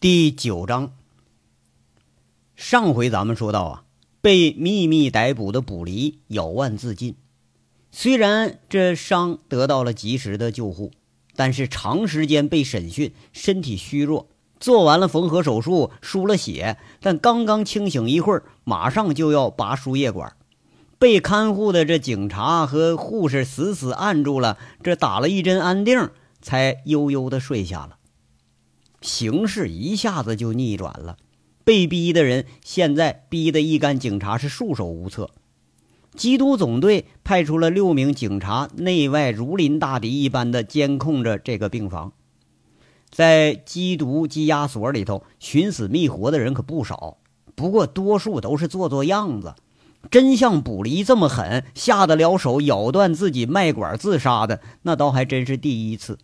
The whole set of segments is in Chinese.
第九章，上回咱们说到啊，被秘密逮捕的卜离咬腕自尽。虽然这伤得到了及时的救护，但是长时间被审讯，身体虚弱，做完了缝合手术，输了血，但刚刚清醒一会儿，马上就要拔输液管，被看护的这警察和护士死死按住了，这打了一针安定，才悠悠的睡下了。形势一下子就逆转了，被逼的人现在逼得一干警察是束手无策。缉毒总队派出了六名警察，内外如临大敌一般的监控着这个病房。在缉毒羁押所里头，寻死觅活的人可不少，不过多数都是做做样子。真像卜离这么狠，下得了手咬断自己脉管自杀的，那倒还真是第一次。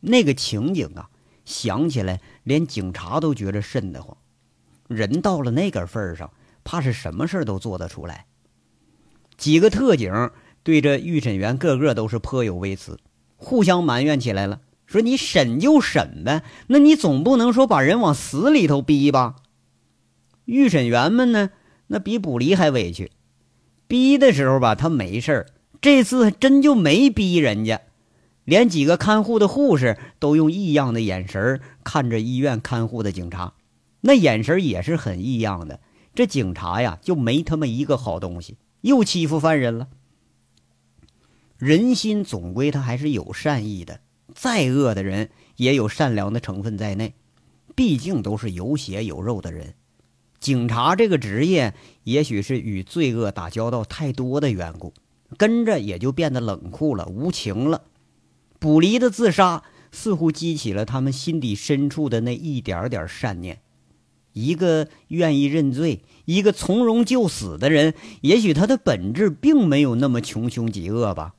那个情景啊！想起来，连警察都觉着瘆得慌。人到了那个份儿上，怕是什么事儿都做得出来。几个特警对着预审员，个个都是颇有微词，互相埋怨起来了，说：“你审就审呗，那你总不能说把人往死里头逼吧？”预审员们呢，那比捕离还委屈。逼的时候吧，他没事儿，这次真就没逼人家。连几个看护的护士都用异样的眼神看着医院看护的警察，那眼神也是很异样的。这警察呀，就没他妈一个好东西，又欺负犯人了。人心总归他还是有善意的，再恶的人也有善良的成分在内，毕竟都是有血有肉的人。警察这个职业，也许是与罪恶打交道太多的缘故，跟着也就变得冷酷了，无情了。卜离的自杀似乎激起了他们心底深处的那一点点善念。一个愿意认罪、一个从容就死的人，也许他的本质并没有那么穷凶极恶吧。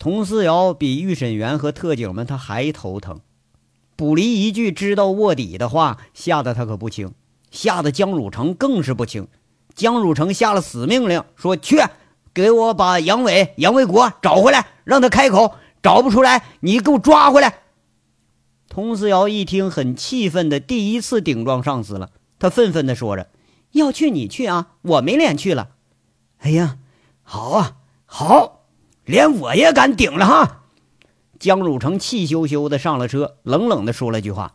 佟思瑶比预审员和特警们他还头疼。卜离一句知道卧底的话，吓得他可不轻，吓得江汝成更是不轻。江汝成下了死命令，说：“去。”给我把杨伟、杨卫国找回来，让他开口。找不出来，你给我抓回来。佟思瑶一听，很气愤的，第一次顶撞上司了。他愤愤的说着：“要去你去啊，我没脸去了。”哎呀，好啊，好，连我也敢顶了哈！江汝成气羞羞的上了车，冷冷的说了句话：“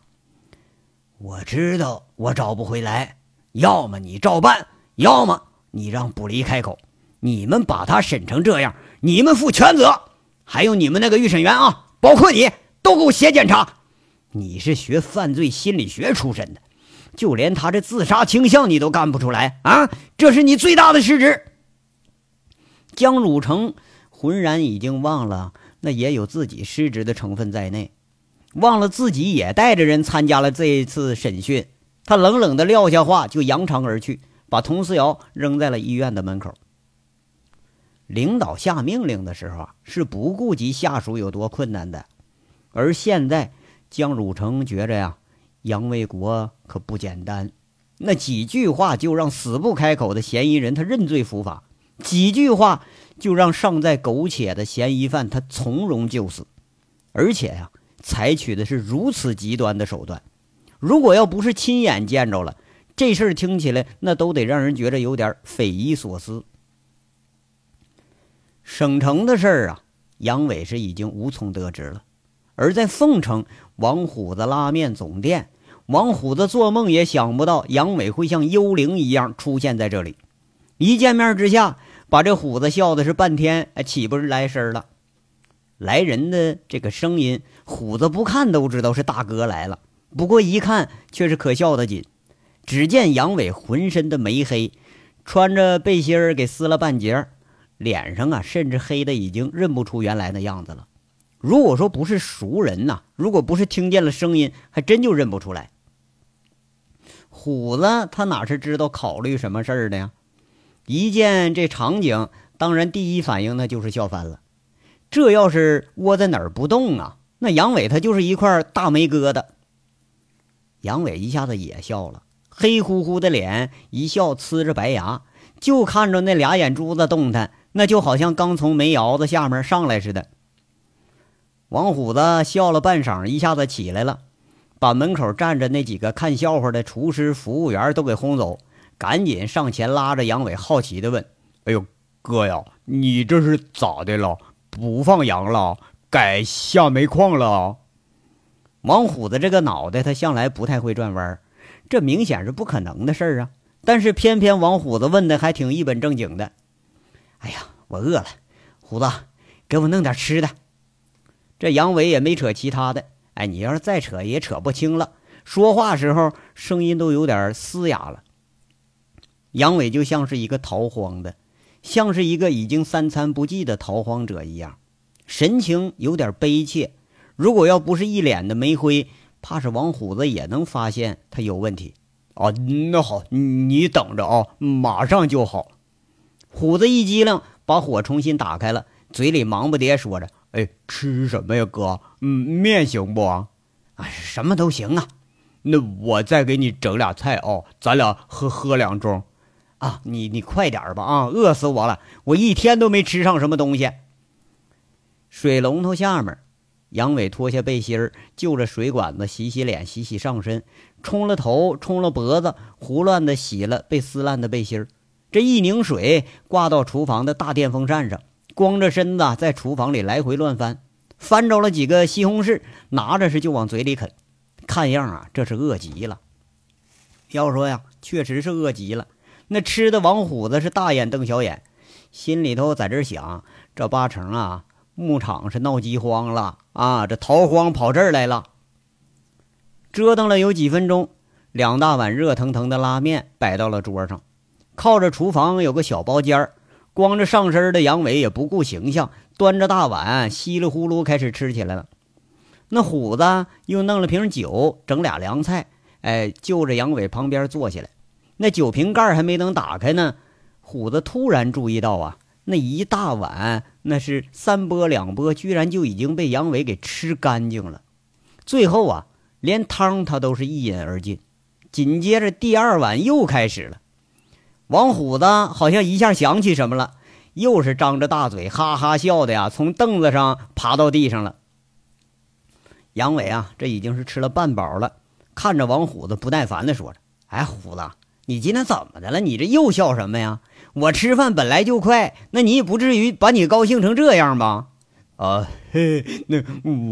我知道我找不回来，要么你照办，要么你让卜离开口。”你们把他审成这样，你们负全责。还有你们那个预审员啊，包括你，都给我写检查。你是学犯罪心理学出身的，就连他这自杀倾向你都干不出来啊！这是你最大的失职。江汝成浑然已经忘了，那也有自己失职的成分在内，忘了自己也带着人参加了这一次审讯。他冷冷的撂下话，就扬长而去，把佟思瑶扔在了医院的门口。领导下命令的时候啊，是不顾及下属有多困难的。而现在，江汝成觉着呀，杨卫国可不简单。那几句话就让死不开口的嫌疑人他认罪伏法，几句话就让尚在苟且的嫌疑犯他从容就死。而且呀，采取的是如此极端的手段。如果要不是亲眼见着了，这事儿听起来那都得让人觉着有点匪夷所思。省城的事儿啊，杨伟是已经无从得知了。而在凤城王虎子拉面总店，王虎子做梦也想不到杨伟会像幽灵一样出现在这里。一见面之下，把这虎子笑的是半天起不是来声了。来人的这个声音，虎子不看都知道是大哥来了，不过一看却是可笑的紧。只见杨伟浑身的煤黑，穿着背心儿给撕了半截儿。脸上啊，甚至黑的已经认不出原来的样子了。如果说不是熟人呐，如果不是听见了声音，还真就认不出来。虎子他哪是知道考虑什么事儿的呀？一见这场景，当然第一反应那就是笑翻了。这要是窝在哪儿不动啊，那杨伟他就是一块大煤疙瘩。杨伟一下子也笑了，黑乎乎的脸一笑，呲着白牙，就看着那俩眼珠子动弹。那就好像刚从煤窑子下面上来似的。王虎子笑了半晌，一下子起来了，把门口站着那几个看笑话的厨师、服务员都给轰走，赶紧上前拉着杨伟，好奇地问：“哎呦，哥呀，你这是咋的了？不放羊了？改下煤矿了？”王虎子这个脑袋，他向来不太会转弯，这明显是不可能的事儿啊！但是偏偏王虎子问的还挺一本正经的：“哎呀，我饿了，虎子，给我弄点吃的。”这杨伟也没扯其他的，哎，你要是再扯也扯不清了。说话时候声音都有点嘶哑了。杨伟就像是一个逃荒的，像是一个已经三餐不继的逃荒者一样，神情有点悲切。如果要不是一脸的煤灰，怕是王虎子也能发现他有问题。啊，那好，你等着啊，马上就好。虎子一激灵，把火重新打开了，嘴里忙不迭说着。哎，吃什么呀，哥？嗯，面行不？啊，什么都行啊。那我再给你整俩菜哦，咱俩喝喝两盅。啊，你你快点吧啊，饿死我了！我一天都没吃上什么东西。水龙头下面，杨伟脱下背心儿，就着水管子洗洗脸、洗洗上身，冲了头、冲了脖子，胡乱的洗了被撕烂的背心儿。这一拧水，挂到厨房的大电风扇上。光着身子在厨房里来回乱翻，翻着了几个西红柿，拿着是就往嘴里啃，看样啊，这是饿极了。要说呀，确实是饿极了。那吃的王虎子是大眼瞪小眼，心里头在这想：这八成啊，牧场是闹饥荒了啊，这逃荒跑这儿来了。折腾了有几分钟，两大碗热腾腾的拉面摆到了桌上，靠着厨房有个小包间。光着上身的杨伟也不顾形象，端着大碗稀里呼噜开始吃起来了。那虎子又弄了瓶酒，整俩凉菜，哎，就着杨伟旁边坐下来。那酒瓶盖还没等打开呢，虎子突然注意到啊，那一大碗那是三波两波，居然就已经被杨伟给吃干净了。最后啊，连汤他都是一饮而尽。紧接着第二碗又开始了。王虎子好像一下想起什么了，又是张着大嘴哈哈笑的呀，从凳子上爬到地上了。杨伟啊，这已经是吃了半饱了，看着王虎子不耐烦的说着：“哎，虎子，你今天怎么的了？你这又笑什么呀？我吃饭本来就快，那你也不至于把你高兴成这样吧？”啊，嘿，那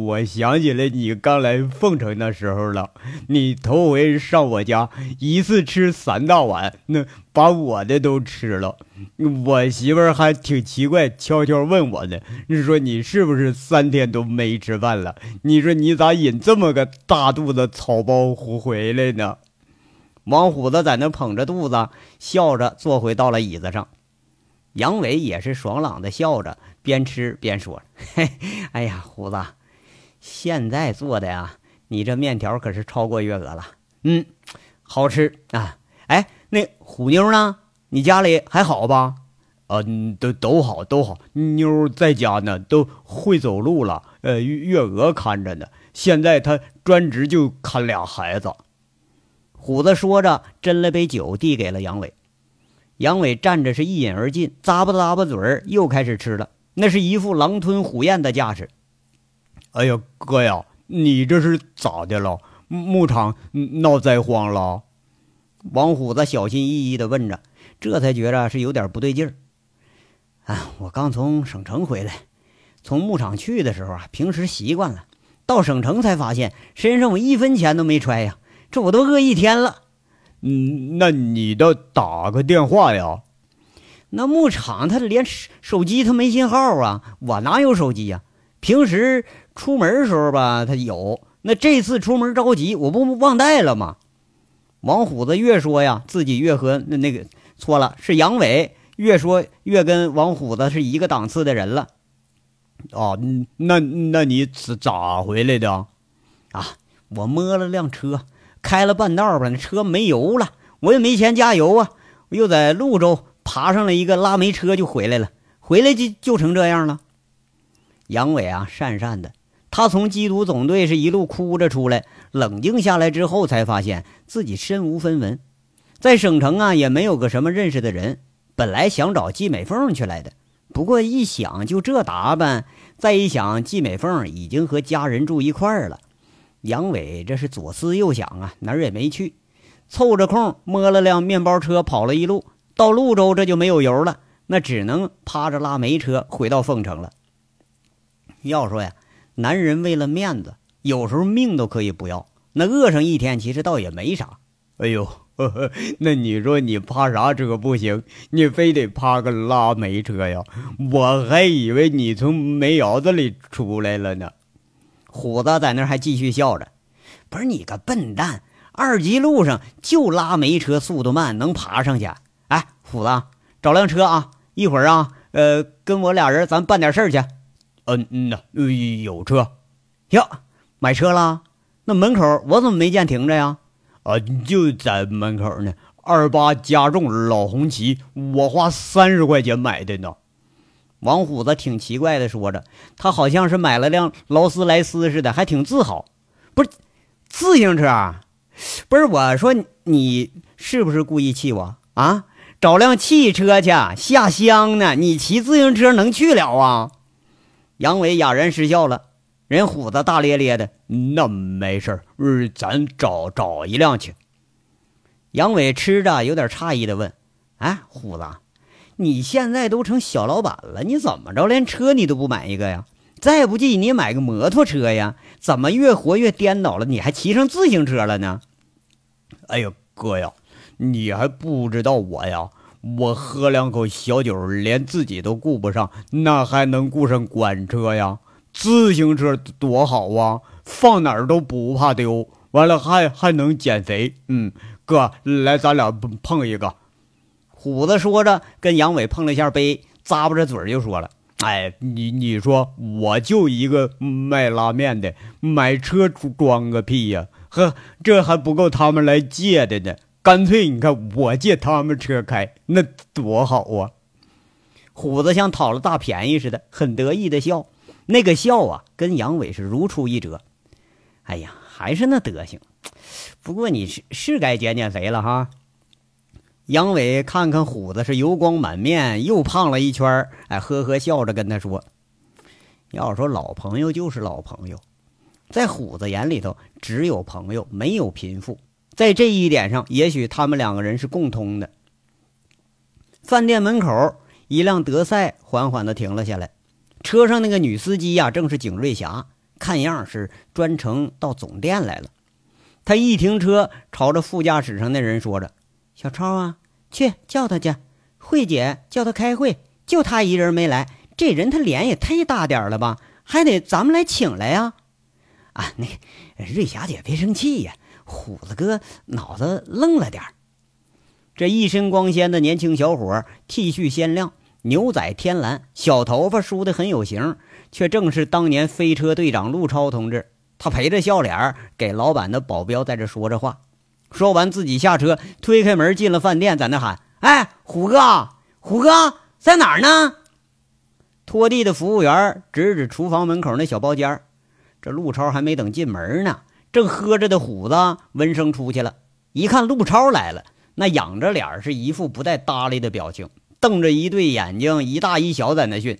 我想起来你刚来凤城那时候了。你头回上我家，一次吃三大碗，那把我的都吃了。我媳妇儿还挺奇怪，悄悄问我呢，说你是不是三天都没吃饭了？你说你咋引这么个大肚子草包糊回来呢？王虎子在那捧着肚子，笑着坐回到了椅子上。杨伟也是爽朗的笑着。边吃边说：“嘿，哎呀，虎子，现在做的呀，你这面条可是超过月娥了。嗯，好吃啊。哎，那虎妞呢？你家里还好吧？嗯，都都好，都好。妞在家呢，都会走路了。呃，月月娥看着呢。现在她专职就看俩孩子。”虎子说着，斟了杯酒递给了杨伟。杨伟站着是一饮而尽，咂巴咂巴嘴儿，又开始吃了。那是一副狼吞虎咽的架势。哎呀，哥呀，你这是咋的了？牧场闹灾荒了？王虎子小心翼翼地问着，这才觉着是有点不对劲儿。啊，我刚从省城回来，从牧场去的时候啊，平时习惯了，到省城才发现身上我一分钱都没揣呀，这我都饿一天了。嗯，那你倒打个电话呀？那牧场他连手机他没信号啊，我哪有手机呀？平时出门的时候吧，他有。那这次出门着急，我不忘带了吗？王虎子越说呀，自己越和那那个错了，是杨伟越说越跟王虎子是一个档次的人了。哦，那那你咋咋回来的？啊，我摸了辆车，开了半道吧，那车没油了，我也没钱加油啊，我又在潞州。爬上了一个拉煤车就回来了，回来就就成这样了。杨伟啊，讪讪的，他从缉毒总队是一路哭着出来，冷静下来之后才发现自己身无分文，在省城啊也没有个什么认识的人。本来想找季美凤去来的，不过一想就这打扮，再一想季美凤已经和家人住一块儿了，杨伟这是左思右想啊，哪儿也没去，凑着空摸了辆面包车跑了一路，到潞州这就没有油了，那只能趴着拉煤车回到凤城了。要说呀，男人为了面子，有时候命都可以不要，那饿上一天其实倒也没啥。哎呦，呵呵，那你说你趴啥车不行？你非得趴个拉煤车呀？我还以为你从煤窑子里出来了呢。虎子在那还继续笑着：“不是你个笨蛋，二级路上就拉煤车速度慢，能爬上去。虎子，找辆车啊！一会儿啊，呃，跟我俩人咱办点事儿去。嗯嗯呐，有车。哟，买车了？那门口我怎么没见停着呀？啊，就在门口呢。二八加重老红旗，我花三十块钱买的呢。”王虎子挺奇怪的说着，他好像是买了辆劳斯莱斯似的，还挺自豪。不是自行车啊？不是我说你是不是故意气我啊？找辆汽车去下乡呢？你骑自行车能去了啊？杨伟哑然失笑了。人虎子大咧咧的，那没事儿，咱找找一辆去。杨伟吃着有点诧异的问：“哎，虎子。”你现在都成小老板了，你怎么着连车你都不买一个呀？再不济你买个摩托车呀？怎么越活越颠倒了？你还骑上自行车了呢？哎呦，哥呀，你还不知道我呀？我喝两口小酒，连自己都顾不上，那还能顾上管车呀？自行车多好啊，放哪儿都不怕丢，完了还还能减肥。嗯，哥，来，咱俩碰一个。虎子说着，跟杨伟碰了一下杯，咂巴着嘴就说了：“哎，你你说，我就一个卖拉面的，买车装个屁呀？呵，这还不够他们来借的呢。干脆你看，我借他们车开，那多好啊！”虎子像讨了大便宜似的，很得意的笑，那个笑啊，跟杨伟是如出一辙。哎呀，还是那德行，不过你是是该减减肥了哈。杨伟看看虎子是油光满面，又胖了一圈哎，呵呵笑着跟他说：“要说老朋友就是老朋友，在虎子眼里头只有朋友，没有贫富。在这一点上，也许他们两个人是共通的。”饭店门口，一辆德赛缓缓地停了下来，车上那个女司机呀，正是景瑞霞，看样是专程到总店来了。她一停车，朝着副驾驶上那人说着。小超啊，去叫他去。慧姐叫他开会，就他一人没来。这人他脸也忒大点了吧？还得咱们来请来呀。啊，那瑞霞姐别生气呀。虎子哥脑子愣了点儿这一身光鲜的年轻小伙，T 恤鲜亮，牛仔天蓝，小头发梳得很有型，却正是当年飞车队长陆超同志。他陪着笑脸给老板的保镖在这说着话。说完，自己下车，推开门进了饭店，在那喊：“哎，虎哥，虎哥在哪儿呢？”拖地的服务员指指厨房门口那小包间这陆超还没等进门呢，正喝着的虎子闻声出去了。一看陆超来了，那仰着脸是一副不带搭理的表情，瞪着一对眼睛，一大一小，在那训：“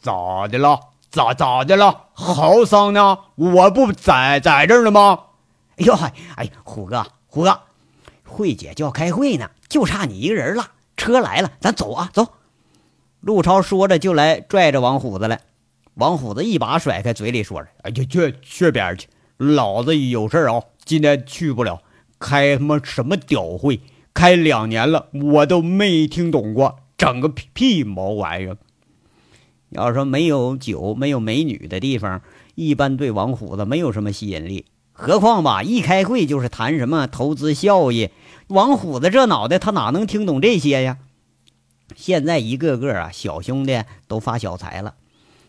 咋的了？咋咋的了？嚎丧呢？我不在在这儿呢吗？”哎呦嗨，哎，虎哥。虎哥，慧姐就要开会呢，就差你一个人了。车来了，咱走啊，走！陆超说着就来拽着王虎子来。王虎子一把甩开，嘴里说着：“哎，去去去边去！老子有事儿啊，今天去不了。开他妈什么屌会？开两年了，我都没听懂过，整个屁毛玩意儿！要说没有酒、没有美女的地方，一般对王虎子没有什么吸引力。”何况吧，一开会就是谈什么投资效益，王虎子这脑袋他哪能听懂这些呀？现在一个个啊，小兄弟都发小财了。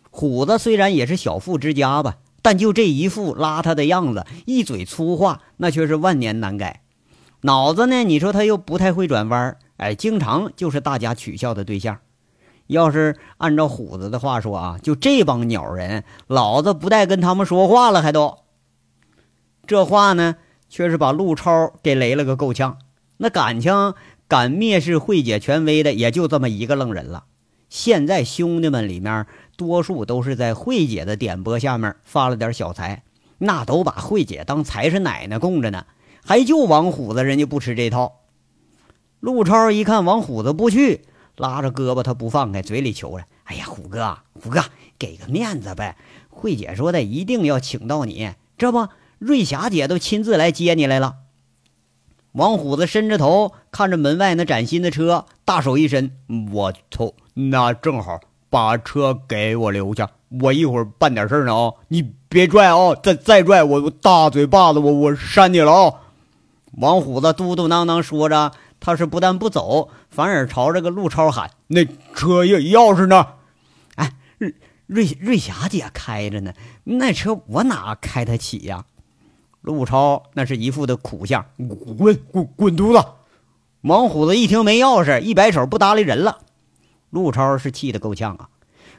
虎子虽然也是小富之家吧，但就这一副邋遢的样子，一嘴粗话，那却是万年难改。脑子呢，你说他又不太会转弯，哎，经常就是大家取笑的对象。要是按照虎子的话说啊，就这帮鸟人，老子不带跟他们说话了，还都。这话呢，却是把陆超给雷了个够呛。那敢情敢蔑视慧姐权威的，也就这么一个愣人了。现在兄弟们里面，多数都是在慧姐的点拨下面发了点小财。那都把慧姐当财神奶奶供着呢，还就王虎子人家不吃这套。陆超一看王虎子不去，拉着胳膊他不放开，嘴里求着：“哎呀，虎哥，虎哥，给个面子呗！慧姐说的一定要请到你，这不，瑞霞姐都亲自来接你来了。”王虎子伸着头看着门外那崭新的车，大手一伸：“我操，那正好，把车给我留下，我一会儿办点事儿呢啊！你别拽啊，再再拽我，我大嘴巴子，我我扇你了啊！”王虎子嘟嘟囔囔说着，他是不但不走，反而朝着个陆超喊：“那车钥钥匙呢？哎，瑞瑞瑞霞姐开着呢，那车我哪开得起呀？”陆超那是一副的苦相，滚滚滚犊子！王虎子一听没钥匙，一摆手不搭理人了。陆超是气得够呛啊，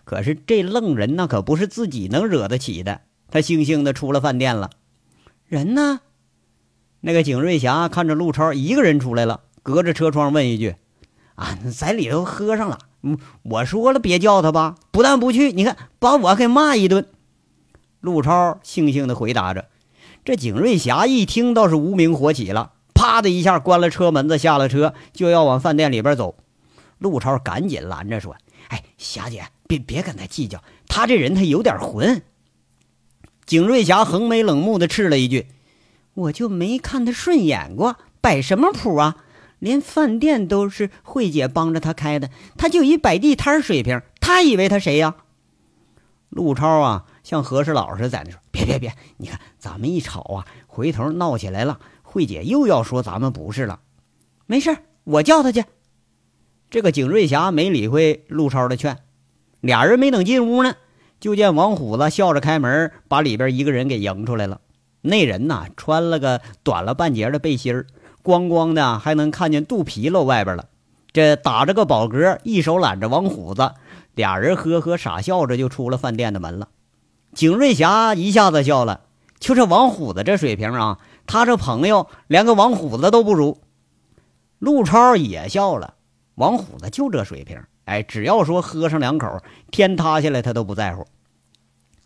可是这愣人那可不是自己能惹得起的。他悻悻的出了饭店了。人呢？那个景瑞霞看着陆超一个人出来了，隔着车窗问一句：“啊，在里头喝上了。嗯，我说了别叫他吧，不但不去，你看把我给骂一顿。”陆超悻悻的回答着。这景瑞霞一听，倒是无名火起了，啪的一下关了车门子，下了车就要往饭店里边走。陆超赶紧拦着说：“哎，霞姐，别别跟他计较，他这人他有点混。”景瑞霞横眉冷目的斥了一句：“我就没看他顺眼过，摆什么谱啊？连饭店都是慧姐帮着他开的，他就一摆地摊水平，他以为他谁呀？”陆超啊。像和事佬似的在那说：“别别别，你看咱们一吵啊，回头闹起来了，慧姐又要说咱们不是了。没事，我叫他去。”这个景瑞霞没理会陆超的劝，俩人没等进屋呢，就见王虎子笑着开门，把里边一个人给迎出来了。那人呐，穿了个短了半截的背心，光光的还能看见肚皮露外边了。这打着个饱嗝，一手揽着王虎子，俩人呵呵傻笑着就出了饭店的门了。景瑞霞一下子笑了，就这王虎子这水平啊，他这朋友连个王虎子都不如。陆超也笑了，王虎子就这水平，哎，只要说喝上两口，天塌下来他都不在乎。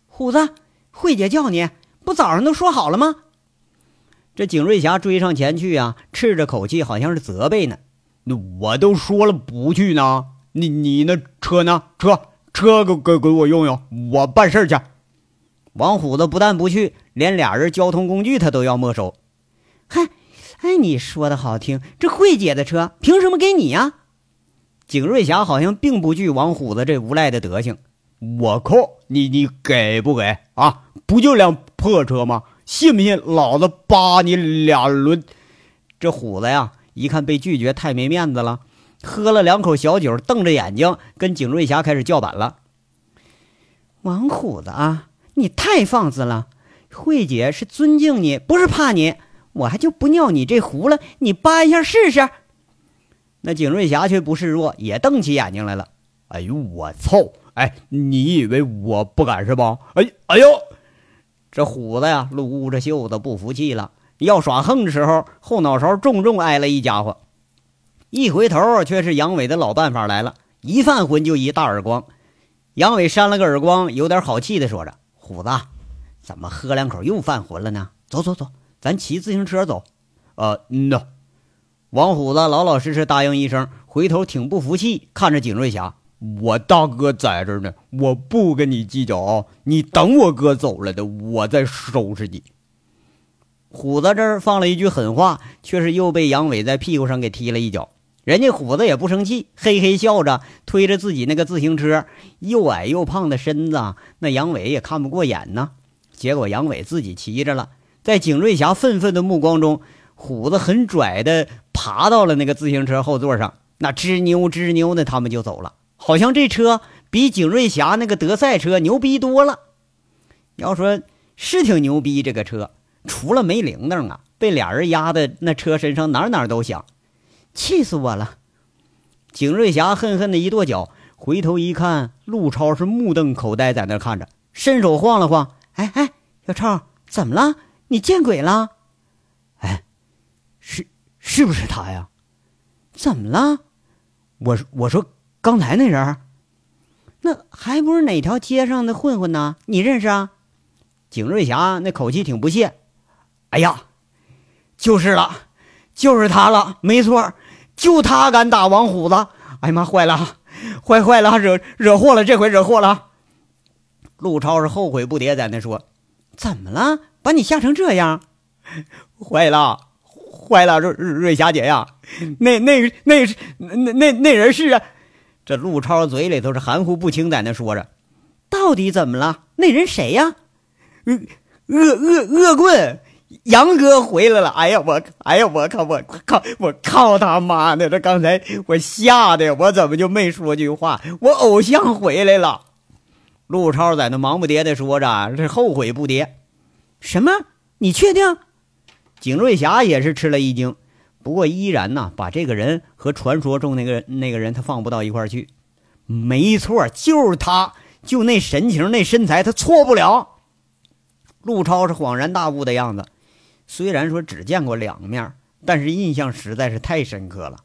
虎子，慧姐叫你，不早上都说好了吗？这景瑞霞追上前去啊，斥着口气，好像是责备呢。那我都说了不去呢，你你那车呢？车车给给给我用用，我办事去。王虎子不但不去，连俩人交通工具他都要没收。嗨，哎，你说的好听，这慧姐的车凭什么给你呀？景瑞霞好像并不惧王虎子这无赖的德行。我靠，你你给不给啊？不就辆破车吗？信不信老子扒你俩轮？这虎子呀，一看被拒绝，太没面子了，喝了两口小酒，瞪着眼睛跟景瑞霞开始叫板了。王虎子啊！你太放肆了，慧姐是尊敬你，不是怕你，我还就不尿你这壶了，你扒一下试试。那景瑞霞却不示弱，也瞪起眼睛来了。哎呦，我操！哎，你以为我不敢是吧？哎，哎呦，这虎子呀，撸着袖子不服气了，要耍横的时候，后脑勺重重挨了一家伙。一回头，却是杨伟的老办法来了，一犯浑就一大耳光。杨伟扇了个耳光，有点好气的说着。虎子，怎么喝两口又犯浑了呢？走走走，咱骑自行车走。呃，嗯呐。王虎子老老实实答应一声，回头挺不服气，看着景瑞霞：“我大哥在这呢，我不跟你计较啊！你等我哥走了的，我再收拾你。”虎子这儿放了一句狠话，却是又被杨伟在屁股上给踢了一脚。人家虎子也不生气，嘿嘿笑着推着自己那个自行车，又矮又胖的身子，那杨伟也看不过眼呢。结果杨伟自己骑着了，在景瑞霞愤愤的目光中，虎子很拽的爬到了那个自行车后座上，那吱扭吱扭的，他们就走了，好像这车比景瑞霞那个德赛车牛逼多了。要说是挺牛逼，这个车除了没铃铛啊，被俩人压的那车身上哪哪都响。气死我了！景瑞霞恨恨的一跺脚，回头一看，陆超是目瞪口呆在那看着，伸手晃了晃：“哎哎，小超，怎么了？你见鬼了？是是不是他呀？怎么了？我我说刚才那人，那还不是哪条街上的混混呢？你认识啊？景瑞霞那口气挺不屑：“哎呀，就是了，就是他了，没错，就他敢打王虎子！哎呀妈，坏了，坏坏了，惹惹祸了，这回惹祸了！”陆超是后悔不迭，在那说：“怎么了？把你吓成这样？坏了，坏了，瑞瑞霞姐呀，那那那那那那人是啊……”这陆超嘴里头是含糊不清，在那说着：“到底怎么了？那人谁呀？”恶恶恶恶棍杨哥回来了！哎呀，我哎呀，我靠，我靠，我靠他妈的！这刚才我吓得我怎么就没说句话？我偶像回来了！陆超在那忙不迭的说着，这后悔不迭。什么？你确定？景瑞霞也是吃了一惊，不过依然呢，把这个人和传说中那个那个人他放不到一块去。没错，就是他，就那神情，那身材，他错不了。陆超是恍然大悟的样子，虽然说只见过两面，但是印象实在是太深刻了。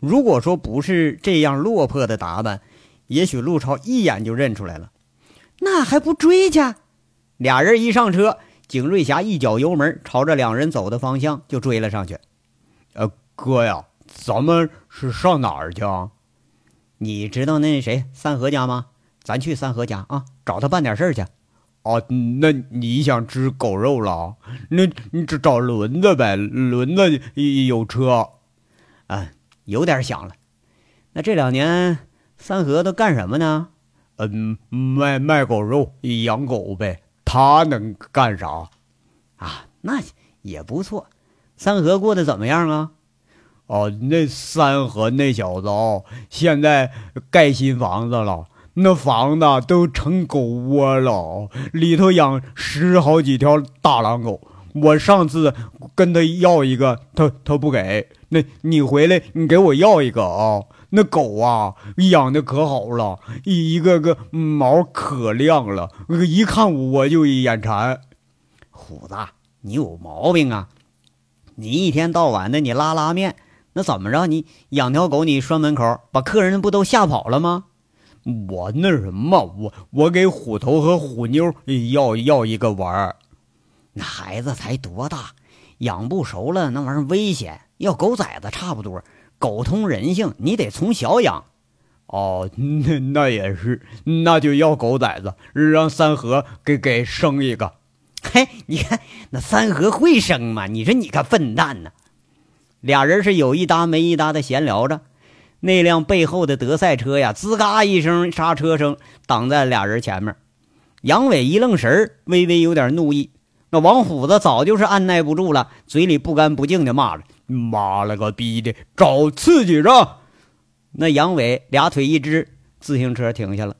如果说不是这样落魄的打扮，也许陆超一眼就认出来了。那还不追去？俩人一上车，景瑞霞一脚油门，朝着两人走的方向就追了上去。呃，哥呀，咱们是上哪儿去啊？你知道那谁三河家吗？咱去三河家啊，找他办点事儿去。哦，那你想吃狗肉了？那你找找轮子呗，轮子有车。啊，有点想了。那这两年三河都干什么呢？嗯，卖卖狗肉，养狗呗。他能干啥？啊，那也不错。三河过得怎么样啊？哦，那三河那小子哦，现在盖新房子了。那房子都成狗窝了，里头养十好几条大狼狗。我上次跟他要一个，他他不给。那你回来，你给我要一个啊！那狗啊，养的可好了，一一个个毛可亮了，一看我就眼馋。虎子，你有毛病啊！你一天到晚的你拉拉面，那怎么着？你养条狗，你拴门口，把客人不都吓跑了吗？我那什么，我我给虎头和虎妞要要一个玩儿，那孩子才多大，养不熟了，那玩意儿危险。要狗崽子差不多，狗通人性，你得从小养。哦，那那也是，那就要狗崽子，让三河给给生一个。嘿，你看那三河会生吗？你说你个笨蛋呢！俩人是有一搭没一搭的闲聊着。那辆背后的德赛车呀，吱嘎一声刹车声挡在俩人前面。杨伟一愣神儿，微微有点怒意。王虎子早就是按耐不住了，嘴里不干不净的骂着：“妈了个逼的，找刺激着！”那杨伟俩腿一支，自行车停下了。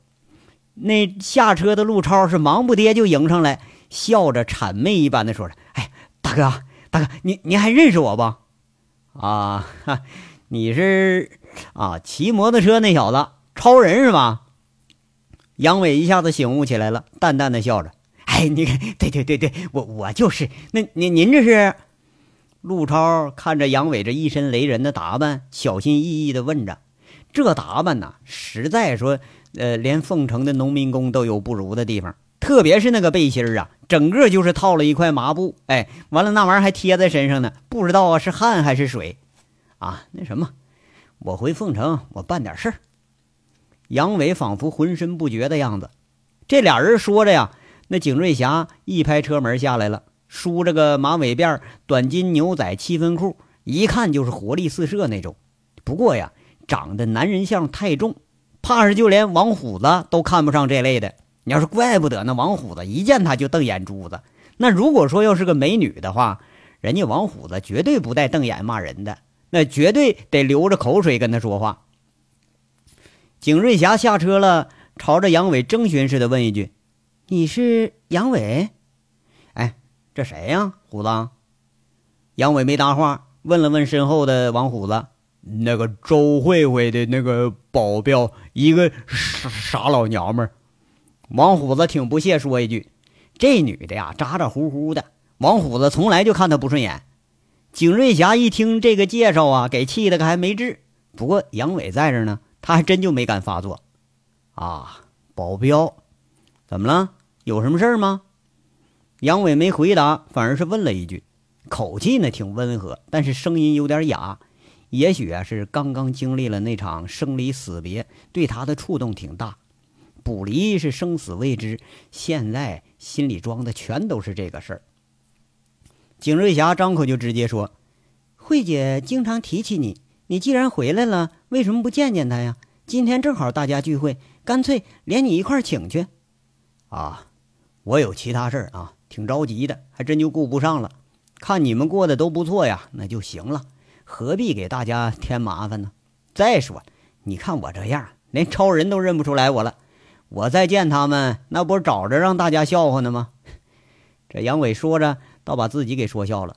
那下车的陆超是忙不迭就迎上来，笑着谄媚一般的说着：“哎，大哥，大哥，您您还认识我不？啊，哈你是？”啊，骑摩托车那小子，超人是吧？杨伟一下子醒悟起来了，淡淡的笑着：“哎，你看，对对对对，我我就是。那您您这是？”陆超看着杨伟这一身雷人的打扮，小心翼翼的问着：“这打扮呐，实在说，呃，连凤城的农民工都有不如的地方。特别是那个背心啊，整个就是套了一块麻布，哎，完了那玩意儿还贴在身上呢，不知道啊是汗还是水啊？那什么？”我回凤城，我办点事儿。杨伟仿佛浑身不觉的样子。这俩人说着呀，那景瑞霞一拍车门下来了，梳着个马尾辫，短金牛仔七分裤，一看就是活力四射那种。不过呀，长得男人相太重，怕是就连王虎子都看不上这类的。你要是怪不得那王虎子一见他就瞪眼珠子。那如果说要是个美女的话，人家王虎子绝对不带瞪眼骂人的。那绝对得流着口水跟他说话。景瑞霞下车了，朝着杨伟征询似的问一句：“你是杨伟？”哎，这谁呀？虎子。杨伟没搭话，问了问身后的王虎子：“那个周慧慧的那个保镖，一个傻傻老娘们儿。”王虎子挺不屑说一句：“这女的呀，咋咋呼呼的。王虎子从来就看她不顺眼。”景瑞霞一听这个介绍啊，给气的可还没治。不过杨伟在这呢，他还真就没敢发作。啊，保镖，怎么了？有什么事儿吗？杨伟没回答，反而是问了一句，口气呢挺温和，但是声音有点哑。也许啊是刚刚经历了那场生离死别，对他的触动挺大。卜离是生死未知，现在心里装的全都是这个事儿。景瑞霞张口就直接说：“慧姐经常提起你，你既然回来了，为什么不见见她呀？今天正好大家聚会，干脆连你一块请去。”啊，我有其他事儿啊，挺着急的，还真就顾不上了。看你们过得都不错呀，那就行了，何必给大家添麻烦呢？再说，你看我这样，连超人都认不出来我了。我再见他们，那不是找着让大家笑话呢吗？这杨伟说着，倒把自己给说笑了。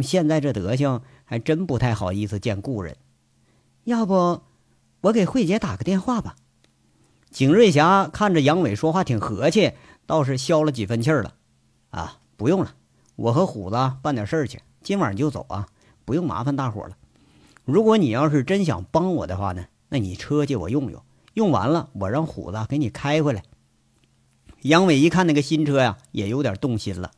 现在这德行，还真不太好意思见故人。要不，我给慧姐打个电话吧。景瑞霞看着杨伟说话挺和气，倒是消了几分气儿了。啊，不用了，我和虎子办点事儿去，今晚就走啊，不用麻烦大伙了。如果你要是真想帮我的话呢，那你车借我用用。用完了，我让虎子给你开回来。杨伟一看那个新车呀，也有点动心了。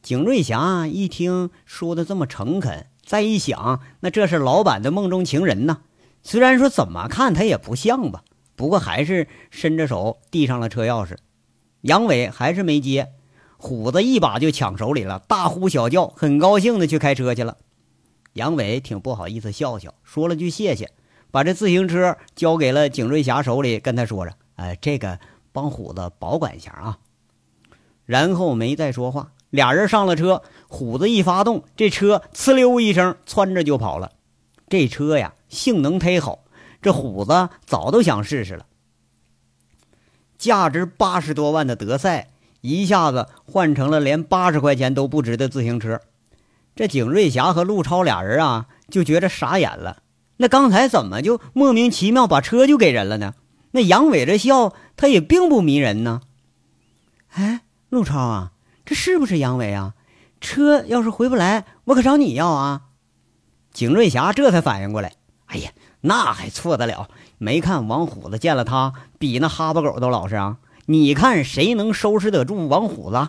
景瑞霞一听说的这么诚恳，再一想，那这是老板的梦中情人呢。虽然说怎么看他也不像吧，不过还是伸着手递上了车钥匙。杨伟还是没接，虎子一把就抢手里了，大呼小叫，很高兴的去开车去了。杨伟挺不好意思，笑笑说了句谢谢。把这自行车交给了景瑞霞手里，跟他说着：“哎，这个帮虎子保管一下啊。”然后没再说话。俩人上了车，虎子一发动，这车呲溜一声窜着就跑了。这车呀，性能忒好，这虎子早都想试试了。价值八十多万的德赛，一下子换成了连八十块钱都不值的自行车。这景瑞霞和陆超俩人啊，就觉着傻眼了。那刚才怎么就莫名其妙把车就给人了呢？那杨伟这笑，他也并不迷人呢。哎，陆超啊，这是不是杨伟啊？车要是回不来，我可找你要啊！景瑞霞这才反应过来，哎呀，那还错得了？没看王虎子见了他比那哈巴狗都老实啊？你看谁能收拾得住王虎子？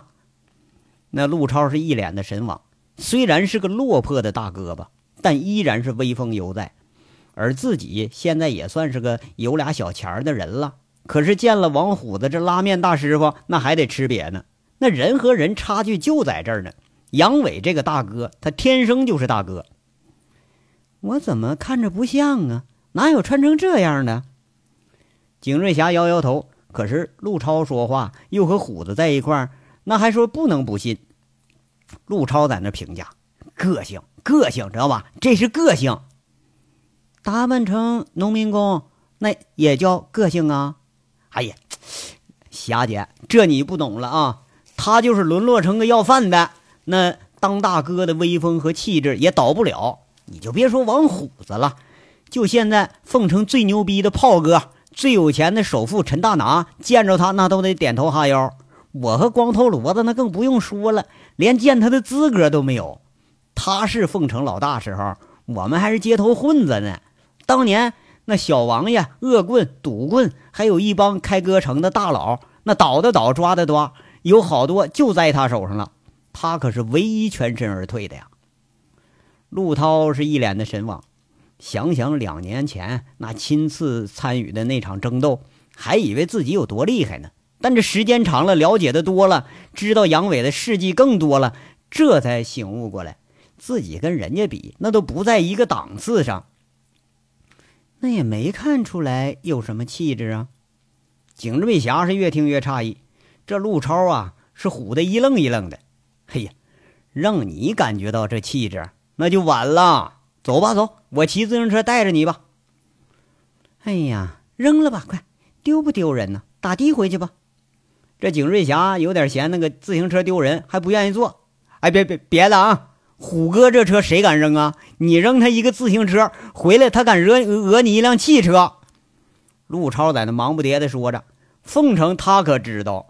那陆超是一脸的神往，虽然是个落魄的大哥吧，但依然是威风犹在。而自己现在也算是个有俩小钱的人了，可是见了王虎子这拉面大师傅，那还得吃瘪呢。那人和人差距就在这儿呢。杨伟这个大哥，他天生就是大哥。我怎么看着不像啊？哪有穿成这样的？景瑞霞摇摇头。可是陆超说话又和虎子在一块儿，那还说不能不信。陆超在那评价：个性，个性，知道吧？这是个性。打扮成农民工，那也叫个性啊！哎呀，霞姐，这你不懂了啊！他就是沦落成个要饭的，那当大哥的威风和气质也倒不了。你就别说王虎子了，就现在凤城最牛逼的炮哥、最有钱的首富陈大拿，见着他那都得点头哈腰。我和光头骡子那更不用说了，连见他的资格都没有。他是凤城老大时候，我们还是街头混子呢。当年那小王爷、恶棍、赌棍，还有一帮开歌城的大佬，那倒的倒，抓的抓，有好多就在他手上了。他可是唯一全身而退的呀。陆涛是一脸的神往，想想两年前那亲自参与的那场争斗，还以为自己有多厉害呢。但这时间长了，了解的多了，知道杨伟的事迹更多了，这才醒悟过来，自己跟人家比，那都不在一个档次上。那也没看出来有什么气质啊！景瑞霞是越听越诧异，这陆超啊是唬得一愣一愣的。嘿呀，让你感觉到这气质，那就晚了。走吧，走，我骑自行车带着你吧。哎呀，扔了吧，快，丢不丢人呢？打的回去吧。这景瑞霞有点嫌那个自行车丢人，还不愿意坐。哎，别别别的啊！虎哥，这车谁敢扔啊？你扔他一个自行车回来，他敢惹讹你一辆汽车？陆超在那忙不迭的说着。凤城他可知道，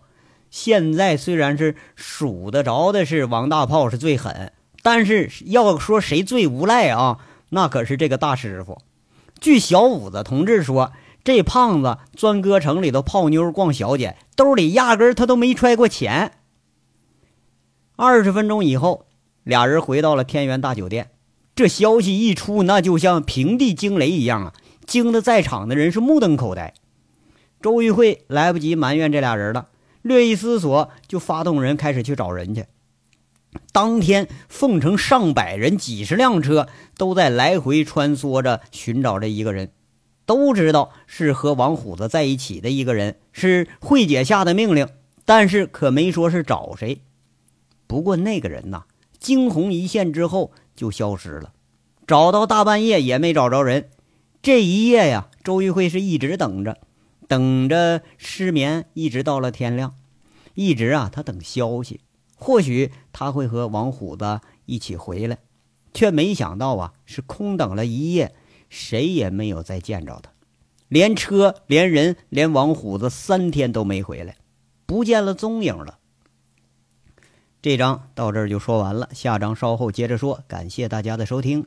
现在虽然是数得着的是王大炮是最狠，但是要说谁最无赖啊，那可是这个大师傅。据小五子同志说，这胖子钻歌城里头泡妞、逛小姐，兜里压根他都没揣过钱。二十分钟以后，俩人回到了天元大酒店。这消息一出，那就像平地惊雷一样啊，惊得在场的人是目瞪口呆。周玉慧来不及埋怨这俩人了，略一思索，就发动人开始去找人去。当天，凤城上百人、几十辆车都在来回穿梭着寻找这一个人，都知道是和王虎子在一起的一个人，是慧姐下的命令，但是可没说是找谁。不过那个人呐，惊鸿一现之后就消失了，找到大半夜也没找着人。这一夜呀，周玉慧是一直等着，等着失眠，一直到了天亮，一直啊，他等消息，或许他会和王虎子一起回来，却没想到啊，是空等了一夜，谁也没有再见着他，连车、连人、连王虎子三天都没回来，不见了踪影了。这章到这儿就说完了，下章稍后接着说。感谢大家的收听。